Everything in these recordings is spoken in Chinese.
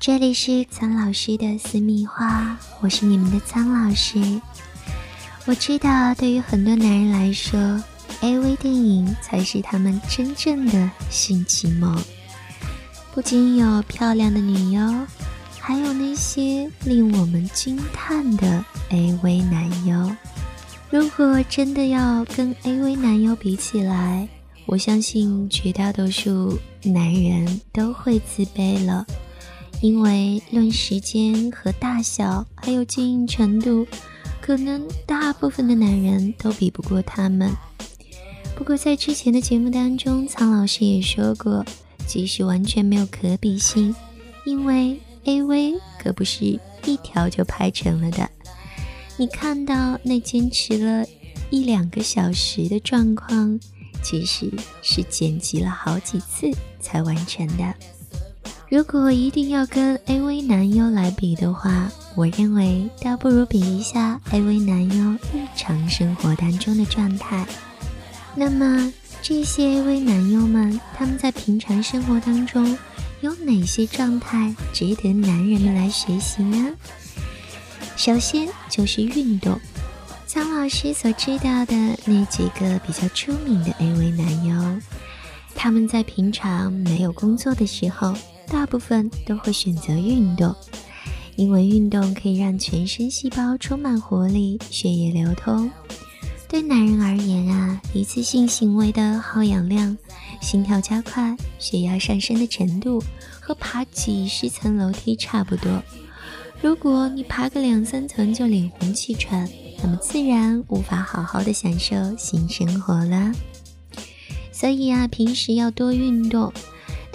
这里是苍老师的私密话，我是你们的苍老师。我知道，对于很多男人来说，AV 电影才是他们真正的性启蒙。不仅有漂亮的女优，还有那些令我们惊叹的 AV 男优。如果真的要跟 AV 男优比起来，我相信绝大多数男人都会自卑了。因为论时间和大小，还有经营程度，可能大部分的男人都比不过他们。不过在之前的节目当中，苍老师也说过，即使完全没有可比性，因为 AV 可不是一条就拍成了的。你看到那坚持了一两个小时的状况，其实是剪辑了好几次才完成的。如果一定要跟 AV 男优来比的话，我认为倒不如比一下 AV 男优日常生活当中的状态。那么这些 AV 男优们，他们在平常生活当中有哪些状态值得男人们来学习呢？首先就是运动。苍老师所知道的那几个比较出名的 AV 男优，他们在平常没有工作的时候。大部分都会选择运动，因为运动可以让全身细胞充满活力，血液流通。对男人而言啊，一次性行为的耗氧量、心跳加快、血压上升的程度，和爬几十层楼梯差不多。如果你爬个两三层就脸红气喘，那么自然无法好好的享受性生活了。所以啊，平时要多运动。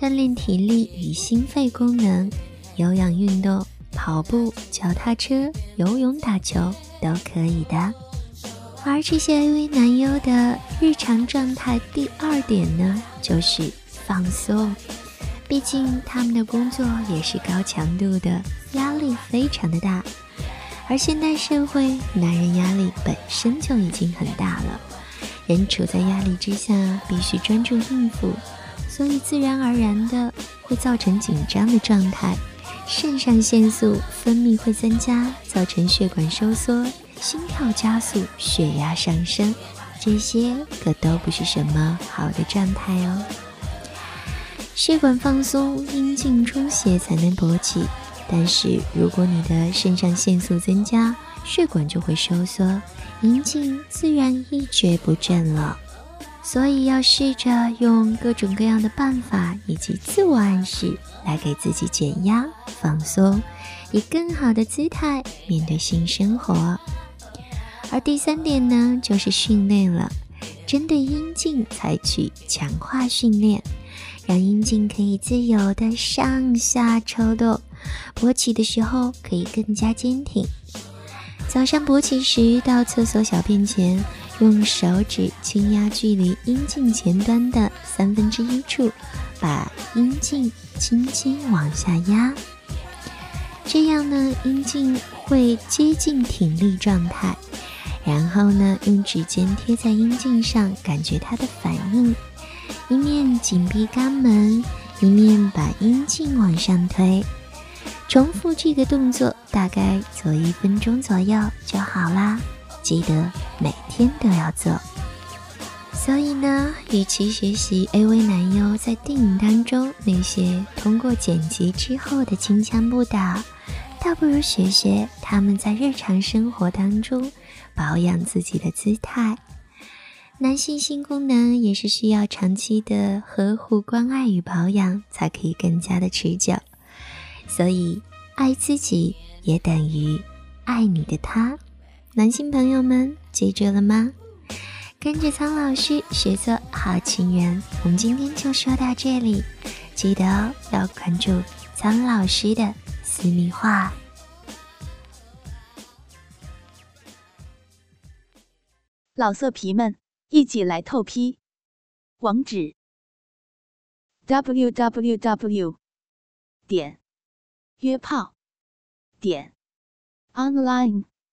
锻炼体力与心肺功能，有氧运动、跑步、脚踏车、游泳、打球都可以的。而这些 AV 男优的日常状态，第二点呢，就是放松。毕竟他们的工作也是高强度的，压力非常的大。而现代社会，男人压力本身就已经很大了，人处在压力之下，必须专注应付。所以自然而然的会造成紧张的状态，肾上腺素分泌会增加，造成血管收缩、心跳加速、血压上升，这些可都不是什么好的状态哦。血管放松，阴茎充血才能勃起，但是如果你的肾上腺素增加，血管就会收缩，阴茎自然一蹶不振了。所以要试着用各种各样的办法以及自我暗示来给自己减压、放松，以更好的姿态面对新生活。而第三点呢，就是训练了，针对阴茎采取强化训练，让阴茎可以自由的上下抽动，勃起的时候可以更加坚挺。早上勃起时，到厕所小便前。用手指轻压距离阴茎前端的三分之一处，把阴茎轻轻往下压，这样呢，阴茎会接近挺立状态。然后呢，用指尖贴在阴茎上，感觉它的反应，一面紧闭肛门，一面把阴茎往上推。重复这个动作，大概做一分钟左右就好啦。记得每天都要做。所以呢，与其学习 AV 男优在电影当中那些通过剪辑之后的金枪不倒，倒不如学学他们在日常生活当中保养自己的姿态。男性性功能也是需要长期的呵护、关爱与保养，才可以更加的持久。所以，爱自己也等于爱你的他。男性朋友们，记住了吗？跟着苍老师学做好情人，我们今天就说到这里。记得要关注苍老师的私密话。老色皮们，一起来透批！网址：w w w 点约炮点 online